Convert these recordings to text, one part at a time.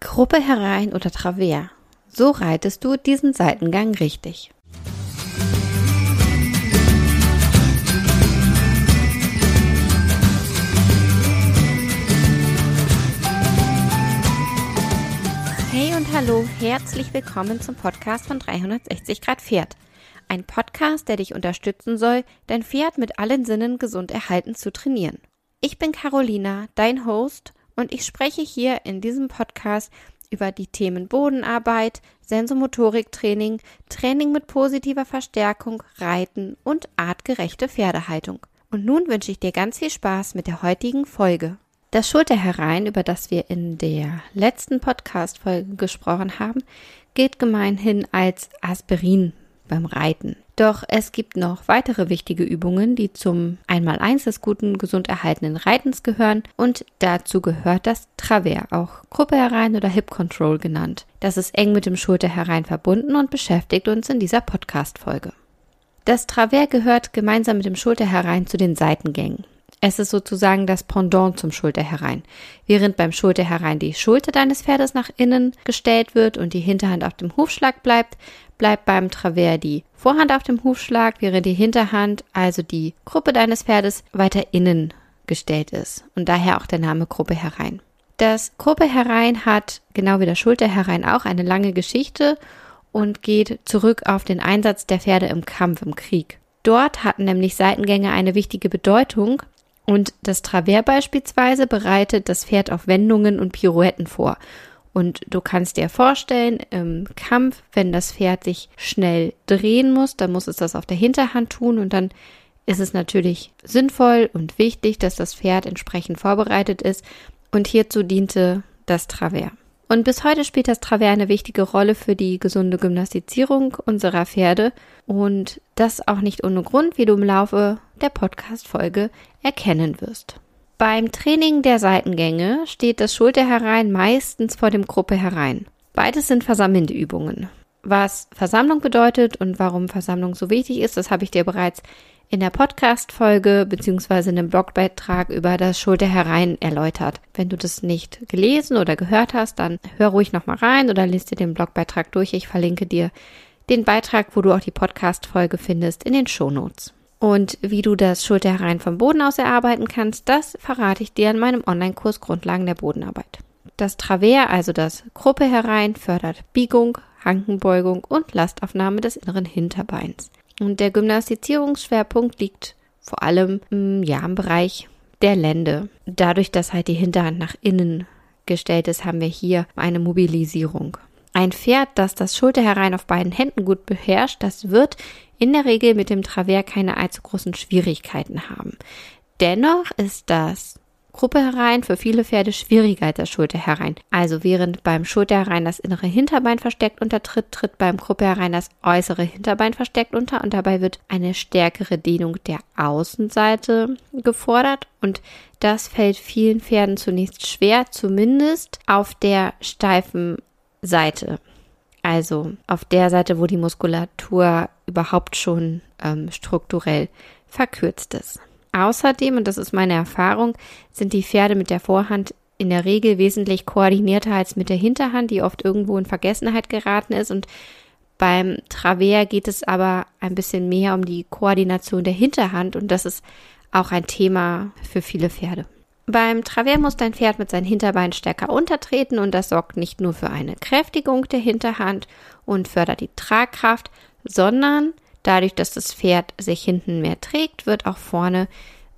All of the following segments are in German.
Gruppe herein oder Travers. So reitest du diesen Seitengang richtig. Hey und hallo, herzlich willkommen zum Podcast von 360 Grad Pferd. Ein Podcast, der dich unterstützen soll, dein Pferd mit allen Sinnen gesund erhalten zu trainieren. Ich bin Carolina, dein Host, und ich spreche hier in diesem Podcast über die Themen Bodenarbeit, Sensomotoriktraining, Training mit positiver Verstärkung, Reiten und artgerechte Pferdehaltung. Und nun wünsche ich dir ganz viel Spaß mit der heutigen Folge. Das Schulterherein, über das wir in der letzten Podcast-Folge gesprochen haben, gilt gemeinhin als Aspirin beim Reiten. Doch es gibt noch weitere wichtige Übungen, die zum Einmaleins des guten, gesund erhaltenen Reitens gehören und dazu gehört das Travers, auch Gruppe herein oder Hip Control genannt. Das ist eng mit dem Schulter herein verbunden und beschäftigt uns in dieser Podcast-Folge. Das Travers gehört gemeinsam mit dem Schulter herein zu den Seitengängen. Es ist sozusagen das Pendant zum Schulterherein. Während beim Schulterherein die Schulter deines Pferdes nach innen gestellt wird und die Hinterhand auf dem Hufschlag bleibt, bleibt beim Travers die Vorhand auf dem Hufschlag, während die Hinterhand, also die Gruppe deines Pferdes, weiter innen gestellt ist und daher auch der Name Gruppe herein. Das Gruppe herein hat, genau wie der Schulter herein auch, eine lange Geschichte und geht zurück auf den Einsatz der Pferde im Kampf, im Krieg. Dort hatten nämlich Seitengänge eine wichtige Bedeutung, und das Travers beispielsweise bereitet das Pferd auf Wendungen und Pirouetten vor. Und du kannst dir vorstellen, im Kampf, wenn das Pferd sich schnell drehen muss, dann muss es das auf der Hinterhand tun und dann ist es natürlich sinnvoll und wichtig, dass das Pferd entsprechend vorbereitet ist. Und hierzu diente das Travers. Und bis heute spielt das Travers eine wichtige Rolle für die gesunde Gymnastizierung unserer Pferde und das auch nicht ohne Grund, wie du im Laufe der Podcast-Folge erkennen wirst. Beim Training der Seitengänge steht das Schulter herein meistens vor dem Gruppe herein. Beides sind versammelnde Übungen. Was Versammlung bedeutet und warum Versammlung so wichtig ist, das habe ich dir bereits in der Podcast-Folge beziehungsweise in einem Blogbeitrag über das Schulter herein erläutert. Wenn du das nicht gelesen oder gehört hast, dann hör ruhig nochmal rein oder liest dir den Blogbeitrag durch. Ich verlinke dir den Beitrag, wo du auch die Podcast-Folge findest, in den Shownotes. Und wie du das Schulter herein vom Boden aus erarbeiten kannst, das verrate ich dir in meinem Online-Kurs Grundlagen der Bodenarbeit. Das Travers, also das Gruppe herein, fördert Biegung, Hankenbeugung und Lastaufnahme des inneren Hinterbeins. Und der Gymnastizierungsschwerpunkt liegt vor allem ja, im Bereich der Lände. Dadurch, dass halt die Hinterhand nach innen gestellt ist, haben wir hier eine Mobilisierung. Ein Pferd, das das Schulter herein auf beiden Händen gut beherrscht, das wird in der Regel mit dem Travers keine allzu großen Schwierigkeiten haben. Dennoch ist das Gruppe herein für viele Pferde schwieriger als das Schulter herein. Also während beim Schulter herein das innere Hinterbein versteckt untertritt, tritt beim Gruppe herein das äußere Hinterbein versteckt unter und dabei wird eine stärkere Dehnung der Außenseite gefordert und das fällt vielen Pferden zunächst schwer, zumindest auf der steifen Seite. Also auf der Seite, wo die Muskulatur überhaupt schon ähm, strukturell verkürzt ist. Außerdem, und das ist meine Erfahrung, sind die Pferde mit der Vorhand in der Regel wesentlich koordinierter als mit der Hinterhand, die oft irgendwo in Vergessenheit geraten ist. Und beim Travers geht es aber ein bisschen mehr um die Koordination der Hinterhand und das ist auch ein Thema für viele Pferde. Beim Travers muss dein Pferd mit seinen Hinterbeinen stärker untertreten und das sorgt nicht nur für eine Kräftigung der Hinterhand und fördert die Tragkraft, sondern Dadurch, dass das Pferd sich hinten mehr trägt, wird auch vorne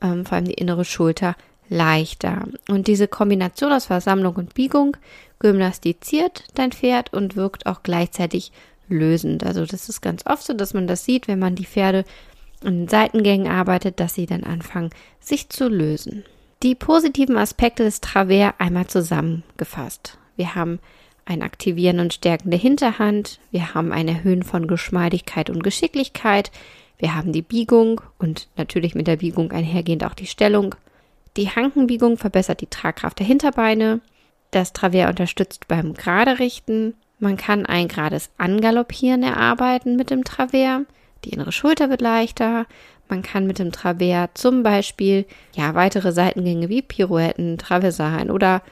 ähm, vor allem die innere Schulter leichter. Und diese Kombination aus Versammlung und Biegung gymnastiziert dein Pferd und wirkt auch gleichzeitig lösend. Also das ist ganz oft so, dass man das sieht, wenn man die Pferde in den Seitengängen arbeitet, dass sie dann anfangen, sich zu lösen. Die positiven Aspekte des Travers einmal zusammengefasst. Wir haben ein Aktivieren und Stärken der Hinterhand, wir haben ein Erhöhen von Geschmeidigkeit und Geschicklichkeit, wir haben die Biegung und natürlich mit der Biegung einhergehend auch die Stellung. Die Hankenbiegung verbessert die Tragkraft der Hinterbeine. Das Travers unterstützt beim Graderichten. Man kann ein gerades Angaloppieren erarbeiten mit dem Travers. Die innere Schulter wird leichter. Man kann mit dem Travers zum Beispiel ja weitere Seitengänge wie Pirouetten, Traversalen oder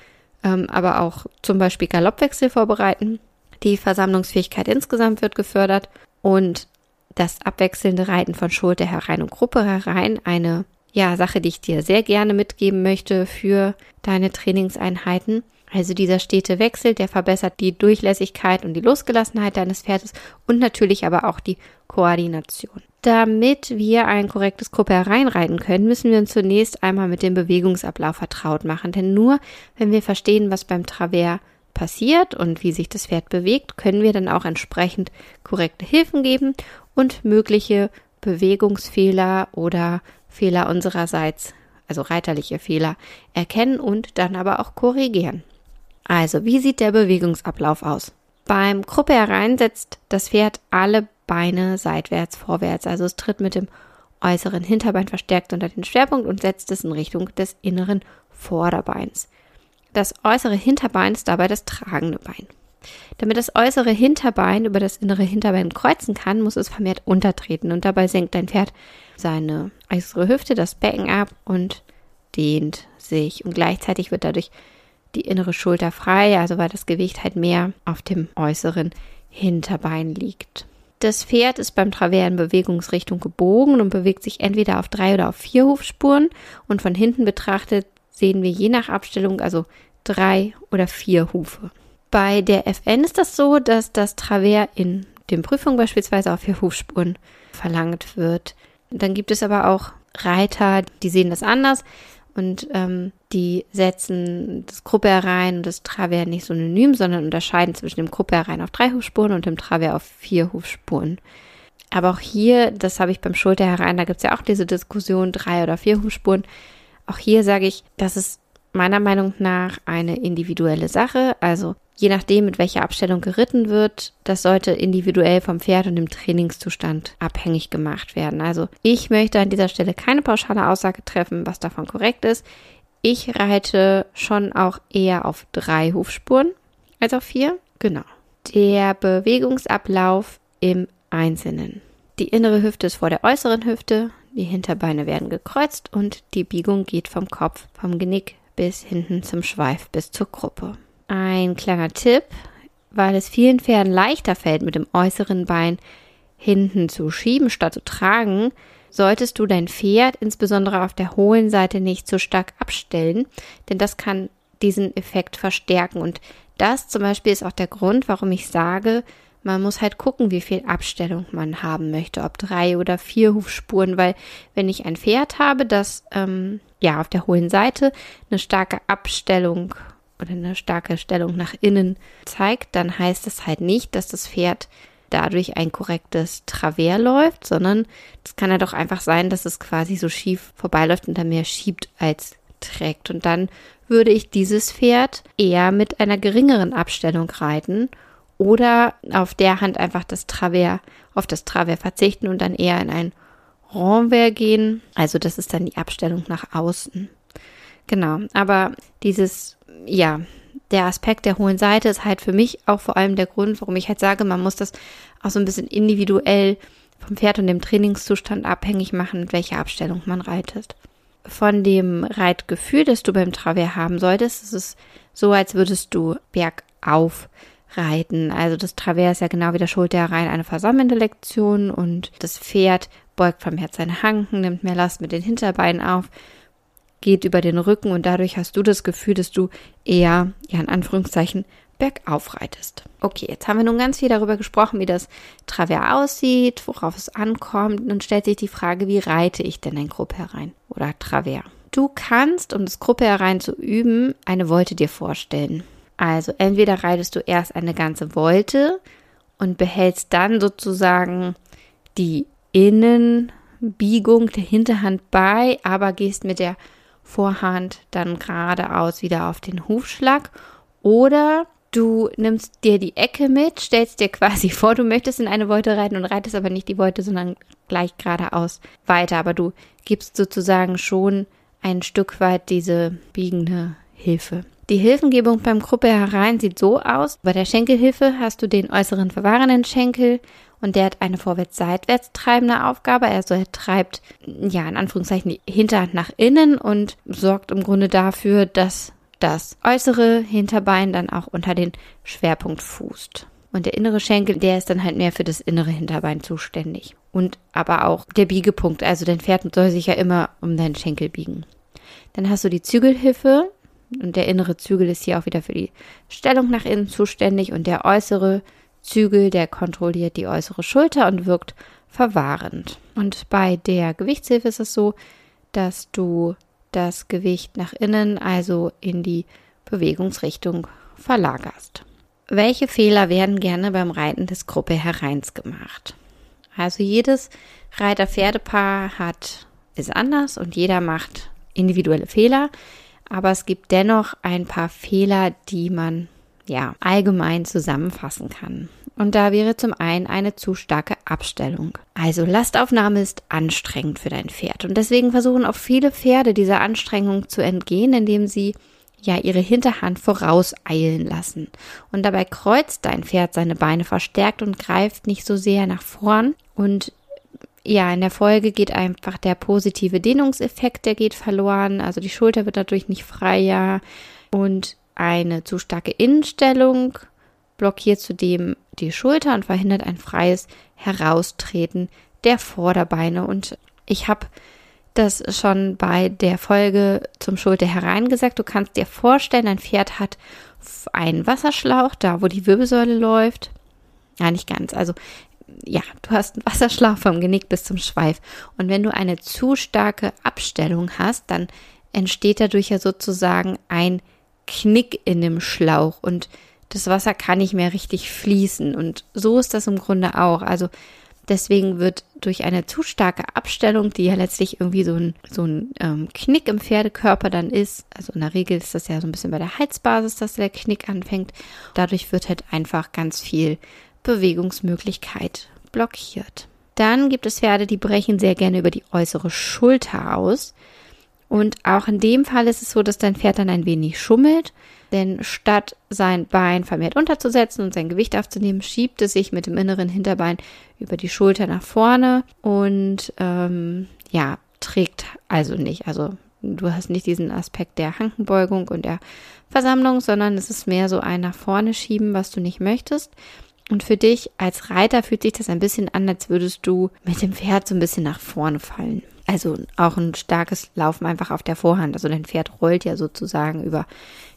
ähm, aber auch zum Beispiel Galoppwechsel vorbereiten. Die Versammlungsfähigkeit insgesamt wird gefördert und das abwechselnde Reiten von Schulter herein und Gruppe herein eine ja, Sache, die ich dir sehr gerne mitgeben möchte für deine Trainingseinheiten. Also dieser stete Wechsel, der verbessert die Durchlässigkeit und die Losgelassenheit deines Pferdes und natürlich aber auch die Koordination. Damit wir ein korrektes Gruppe hereinreiten können, müssen wir uns zunächst einmal mit dem Bewegungsablauf vertraut machen. Denn nur wenn wir verstehen, was beim Travers passiert und wie sich das Pferd bewegt, können wir dann auch entsprechend korrekte Hilfen geben und mögliche Bewegungsfehler oder Fehler unsererseits, also reiterliche Fehler, erkennen und dann aber auch korrigieren. Also, wie sieht der Bewegungsablauf aus? Beim Gruppe herein setzt das Pferd alle Beine seitwärts, vorwärts. Also es tritt mit dem äußeren Hinterbein verstärkt unter den Schwerpunkt und setzt es in Richtung des inneren Vorderbeins. Das äußere Hinterbein ist dabei das tragende Bein. Damit das äußere Hinterbein über das innere Hinterbein kreuzen kann, muss es vermehrt untertreten und dabei senkt dein Pferd seine äußere Hüfte, das Becken ab und dehnt sich und gleichzeitig wird dadurch die innere Schulter frei, also weil das Gewicht halt mehr auf dem äußeren Hinterbein liegt. Das Pferd ist beim Travers in Bewegungsrichtung gebogen und bewegt sich entweder auf drei oder auf vier Hufspuren und von hinten betrachtet sehen wir je nach Abstellung also drei oder vier Hufe. Bei der FN ist das so, dass das Travers in den Prüfungen beispielsweise auf vier Hufspuren verlangt wird. Dann gibt es aber auch Reiter, die sehen das anders und ähm, die setzen das Gruppe herein und das Travers nicht synonym, sondern unterscheiden zwischen dem Gruppe herein auf drei Hufspuren und dem Travers auf vier Hufspuren. Aber auch hier, das habe ich beim Schulter herein, da gibt es ja auch diese Diskussion, drei oder vier Hufspuren. Auch hier sage ich, das ist meiner Meinung nach eine individuelle Sache. Also je nachdem, mit welcher Abstellung geritten wird, das sollte individuell vom Pferd und dem Trainingszustand abhängig gemacht werden. Also ich möchte an dieser Stelle keine pauschale Aussage treffen, was davon korrekt ist. Ich reite schon auch eher auf drei Hufspuren als auf vier. Genau. Der Bewegungsablauf im Einzelnen. Die innere Hüfte ist vor der äußeren Hüfte, die Hinterbeine werden gekreuzt und die Biegung geht vom Kopf, vom Genick bis hinten zum Schweif bis zur Gruppe. Ein kleiner Tipp, weil es vielen Pferden leichter fällt, mit dem äußeren Bein hinten zu schieben statt zu tragen, solltest du dein Pferd insbesondere auf der hohlen Seite nicht zu stark abstellen, denn das kann diesen Effekt verstärken. Und das zum Beispiel ist auch der Grund, warum ich sage, man muss halt gucken, wie viel Abstellung man haben möchte, ob drei oder vier Hufspuren, weil wenn ich ein Pferd habe, das ähm, ja auf der hohlen Seite eine starke Abstellung oder eine starke Stellung nach innen zeigt, dann heißt es halt nicht, dass das Pferd dadurch ein korrektes Travers läuft, sondern es kann ja doch einfach sein, dass es quasi so schief vorbeiläuft und dann mehr schiebt als trägt. Und dann würde ich dieses Pferd eher mit einer geringeren Abstellung reiten oder auf der Hand einfach das Travers, auf das Travers verzichten und dann eher in ein Renvers gehen. Also das ist dann die Abstellung nach außen. Genau, aber dieses, ja, der Aspekt der hohen Seite ist halt für mich auch vor allem der Grund, warum ich halt sage, man muss das auch so ein bisschen individuell vom Pferd und dem Trainingszustand abhängig machen, mit welcher Abstellung man reitet. Von dem Reitgefühl, das du beim Travers haben solltest, ist es so, als würdest du bergauf reiten. Also das Travers ist ja genau wie der Schulter herein eine versammelnde Lektion und das Pferd beugt vom Herz seine Hanken, nimmt mehr Last mit den Hinterbeinen auf, geht über den Rücken und dadurch hast du das Gefühl, dass du eher, ja in Anführungszeichen, bergauf reitest. Okay, jetzt haben wir nun ganz viel darüber gesprochen, wie das Travers aussieht, worauf es ankommt. Nun stellt sich die Frage, wie reite ich denn ein Gruppe herein oder Travers? Du kannst, um das Gruppe herein zu üben, eine Wolte dir vorstellen. Also entweder reitest du erst eine ganze Wolte und behältst dann sozusagen die Innenbiegung der Hinterhand bei, aber gehst mit der Vorhand dann geradeaus wieder auf den Hufschlag. Oder du nimmst dir die Ecke mit, stellst dir quasi vor, du möchtest in eine Wolte reiten und reitest aber nicht die Wolte, sondern gleich geradeaus weiter. Aber du gibst sozusagen schon ein Stück weit diese biegende Hilfe. Die Hilfengebung beim Gruppe herein sieht so aus. Bei der Schenkelhilfe hast du den äußeren verwahrenden Schenkel und der hat eine vorwärts-seitwärts treibende Aufgabe. Also er treibt, ja, in Anführungszeichen die Hinterhand nach innen und sorgt im Grunde dafür, dass das äußere Hinterbein dann auch unter den Schwerpunkt fußt. Und der innere Schenkel, der ist dann halt mehr für das innere Hinterbein zuständig. Und aber auch der Biegepunkt, also dein Pferd soll sich ja immer um deinen Schenkel biegen. Dann hast du die Zügelhilfe und der innere Zügel ist hier auch wieder für die Stellung nach innen zuständig und der äußere Zügel, der kontrolliert die äußere Schulter und wirkt verwahrend. Und bei der Gewichtshilfe ist es so, dass du das Gewicht nach innen, also in die Bewegungsrichtung verlagerst. Welche Fehler werden gerne beim Reiten des Gruppe hereins gemacht? Also jedes Reiter-Pferdepaar hat, ist anders und jeder macht individuelle Fehler. Aber es gibt dennoch ein paar Fehler, die man ja allgemein zusammenfassen kann. Und da wäre zum einen eine zu starke Abstellung. Also Lastaufnahme ist anstrengend für dein Pferd. Und deswegen versuchen auch viele Pferde dieser Anstrengung zu entgehen, indem sie ja ihre Hinterhand vorauseilen lassen. Und dabei kreuzt dein Pferd seine Beine verstärkt und greift nicht so sehr nach vorn. Und ja, in der Folge geht einfach der positive Dehnungseffekt, der geht verloren. Also die Schulter wird dadurch nicht freier. Und eine zu starke Innenstellung blockiert zudem die Schulter und verhindert ein freies Heraustreten der Vorderbeine. Und ich habe das schon bei der Folge zum Schulter hereingesagt. Du kannst dir vorstellen, ein Pferd hat einen Wasserschlauch, da wo die Wirbelsäule läuft. Ja, nicht ganz. Also, ja, du hast einen Wasserschlauch vom Genick bis zum Schweif. Und wenn du eine zu starke Abstellung hast, dann entsteht dadurch ja sozusagen ein Knick in dem Schlauch und das Wasser kann nicht mehr richtig fließen. Und so ist das im Grunde auch. Also, Deswegen wird durch eine zu starke Abstellung, die ja letztlich irgendwie so ein, so ein ähm, Knick im Pferdekörper dann ist, also in der Regel ist das ja so ein bisschen bei der Halsbasis, dass der Knick anfängt, dadurch wird halt einfach ganz viel Bewegungsmöglichkeit blockiert. Dann gibt es Pferde, die brechen sehr gerne über die äußere Schulter aus. Und auch in dem Fall ist es so, dass dein Pferd dann ein wenig schummelt denn statt sein Bein vermehrt unterzusetzen und sein Gewicht aufzunehmen, schiebt es sich mit dem inneren Hinterbein über die Schulter nach vorne und ähm, ja, trägt also nicht. Also du hast nicht diesen Aspekt der Hankenbeugung und der Versammlung, sondern es ist mehr so ein nach vorne schieben, was du nicht möchtest. Und für dich als Reiter fühlt sich das ein bisschen an, als würdest du mit dem Pferd so ein bisschen nach vorne fallen. Also auch ein starkes Laufen einfach auf der Vorhand. Also dein Pferd rollt ja sozusagen über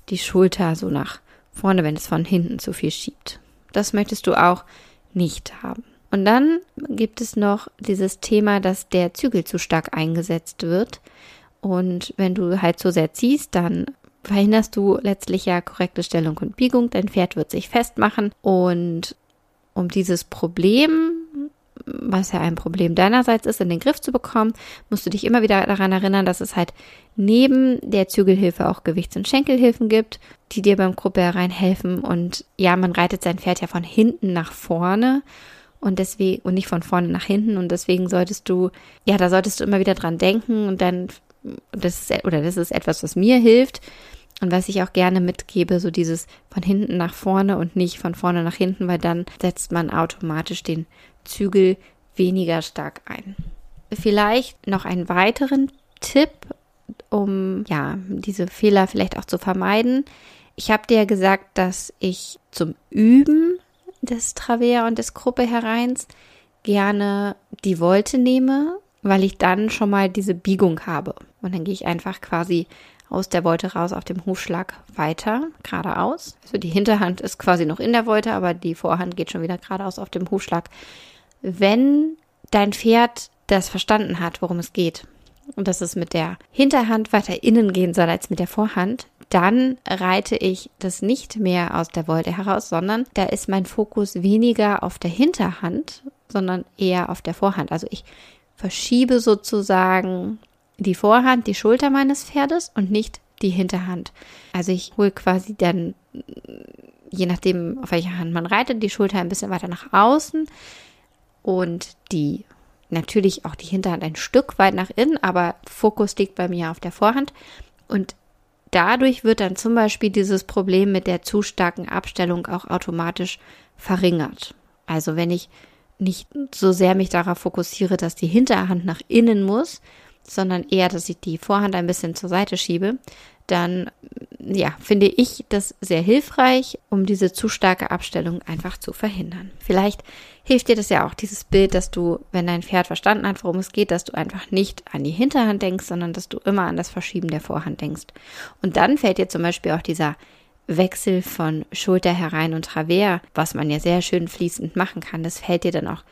die Schulter so nach vorne, wenn es von hinten zu viel schiebt. Das möchtest du auch nicht haben. Und dann gibt es noch dieses Thema, dass der Zügel zu stark eingesetzt wird. Und wenn du halt so sehr ziehst, dann verhinderst du letztlich ja korrekte Stellung und Biegung. Dein Pferd wird sich festmachen. Und um dieses Problem was ja ein Problem deinerseits ist, in den Griff zu bekommen, musst du dich immer wieder daran erinnern, dass es halt neben der Zügelhilfe auch Gewichts- und Schenkelhilfen gibt, die dir beim Gruppe herein helfen. Und ja, man reitet sein Pferd ja von hinten nach vorne und deswegen und nicht von vorne nach hinten und deswegen solltest du ja da solltest du immer wieder dran denken und dann das ist oder das ist etwas was mir hilft und was ich auch gerne mitgebe so dieses von hinten nach vorne und nicht von vorne nach hinten weil dann setzt man automatisch den Zügel weniger stark ein. Vielleicht noch einen weiteren Tipp, um ja, diese Fehler vielleicht auch zu vermeiden. Ich habe dir gesagt, dass ich zum Üben des Travers und des Gruppe hereins gerne die Wolte nehme, weil ich dann schon mal diese Biegung habe. Und dann gehe ich einfach quasi aus der Wolte raus auf dem Hufschlag weiter, geradeaus. Also die Hinterhand ist quasi noch in der Wolte, aber die Vorhand geht schon wieder geradeaus auf dem Hufschlag wenn dein Pferd das verstanden hat, worum es geht und dass es mit der Hinterhand weiter innen gehen soll als mit der Vorhand, dann reite ich das nicht mehr aus der Wolte heraus, sondern da ist mein Fokus weniger auf der Hinterhand, sondern eher auf der Vorhand. Also ich verschiebe sozusagen die Vorhand, die Schulter meines Pferdes und nicht die Hinterhand. Also ich hole quasi dann, je nachdem, auf welcher Hand man reitet, die Schulter ein bisschen weiter nach außen, und die natürlich auch die Hinterhand ein Stück weit nach innen, aber Fokus liegt bei mir auf der Vorhand und dadurch wird dann zum Beispiel dieses Problem mit der zu starken Abstellung auch automatisch verringert. Also wenn ich nicht so sehr mich darauf fokussiere, dass die Hinterhand nach innen muss, sondern eher, dass ich die Vorhand ein bisschen zur Seite schiebe, dann ja, finde ich das sehr hilfreich, um diese zu starke Abstellung einfach zu verhindern. Vielleicht hilft dir das ja auch, dieses Bild, dass du, wenn dein Pferd verstanden hat, worum es geht, dass du einfach nicht an die Hinterhand denkst, sondern dass du immer an das Verschieben der Vorhand denkst. Und dann fällt dir zum Beispiel auch dieser Wechsel von Schulter herein und Travers, was man ja sehr schön fließend machen kann, das fällt dir dann auch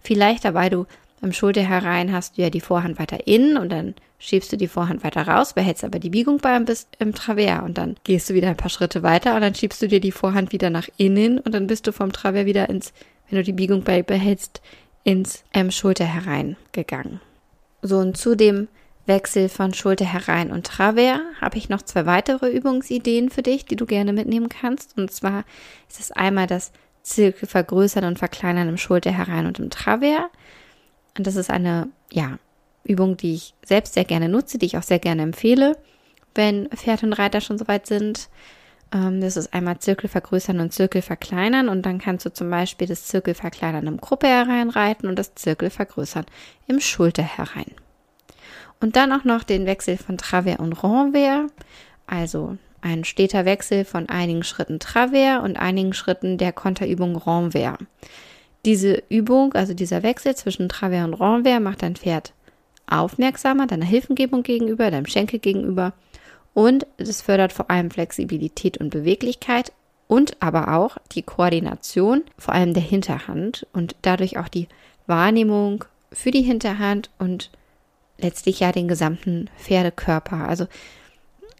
viel leichter, weil du beim Schulter herein hast du ja die Vorhand weiter innen und dann schiebst du die Vorhand weiter raus, behältst aber die Biegung beim bist im Travers und dann gehst du wieder ein paar Schritte weiter und dann schiebst du dir die Vorhand wieder nach innen und dann bist du vom Travers wieder ins, wenn du die Biegung bei behältst, ins ähm, Schulter herein gegangen. So und zu dem Wechsel von Schulter herein und Travers habe ich noch zwei weitere Übungsideen für dich, die du gerne mitnehmen kannst. Und zwar ist es einmal das Zirkel vergrößern und verkleinern im Schulter herein und im Travers. Und das ist eine, ja, Übung, die ich selbst sehr gerne nutze, die ich auch sehr gerne empfehle, wenn Pferd und Reiter schon soweit sind. Ähm, das ist einmal Zirkel vergrößern und Zirkel verkleinern und dann kannst du zum Beispiel das Zirkel verkleinern im Gruppe hereinreiten und das Zirkel vergrößern im Schulter herein. Und dann auch noch den Wechsel von Travers und Renvers, also ein steter Wechsel von einigen Schritten Travers und einigen Schritten der Konterübung Renvers. Diese Übung, also dieser Wechsel zwischen Travers und Renvers, macht dein Pferd aufmerksamer deiner Hilfengebung gegenüber, deinem Schenkel gegenüber und es fördert vor allem Flexibilität und Beweglichkeit und aber auch die Koordination, vor allem der Hinterhand und dadurch auch die Wahrnehmung für die Hinterhand und letztlich ja den gesamten Pferdekörper. Also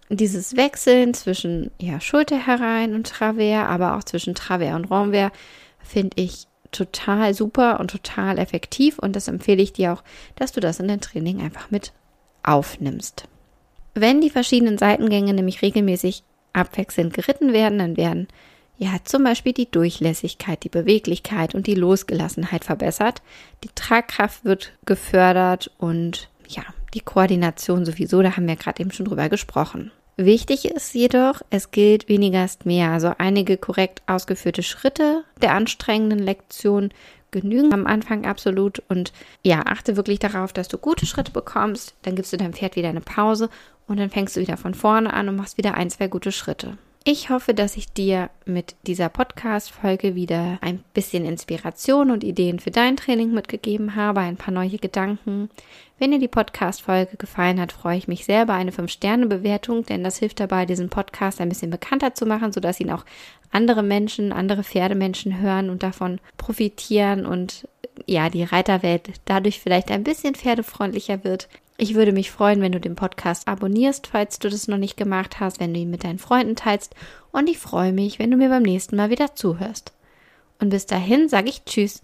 dieses Wechseln zwischen ja, Schulter herein und Travers, aber auch zwischen Travers und Renvers finde ich total super und total effektiv und das empfehle ich dir auch, dass du das in dein Training einfach mit aufnimmst. Wenn die verschiedenen Seitengänge nämlich regelmäßig abwechselnd geritten werden, dann werden ja zum Beispiel die Durchlässigkeit, die Beweglichkeit und die Losgelassenheit verbessert, die Tragkraft wird gefördert und ja, die Koordination sowieso, da haben wir gerade eben schon drüber gesprochen. Wichtig ist jedoch, es gilt weniger ist mehr. Also einige korrekt ausgeführte Schritte der anstrengenden Lektion genügen am Anfang absolut. Und ja, achte wirklich darauf, dass du gute Schritte bekommst. Dann gibst du deinem Pferd wieder eine Pause und dann fängst du wieder von vorne an und machst wieder ein, zwei gute Schritte. Ich hoffe, dass ich dir mit dieser Podcast-Folge wieder ein bisschen Inspiration und Ideen für dein Training mitgegeben habe, ein paar neue Gedanken. Wenn dir die Podcast-Folge gefallen hat, freue ich mich sehr über eine 5-Sterne-Bewertung, denn das hilft dabei, diesen Podcast ein bisschen bekannter zu machen, sodass ihn auch andere Menschen, andere Pferdemenschen hören und davon profitieren und ja, die Reiterwelt dadurch vielleicht ein bisschen pferdefreundlicher wird. Ich würde mich freuen, wenn du den Podcast abonnierst, falls du das noch nicht gemacht hast, wenn du ihn mit deinen Freunden teilst. Und ich freue mich, wenn du mir beim nächsten Mal wieder zuhörst. Und bis dahin sage ich Tschüss.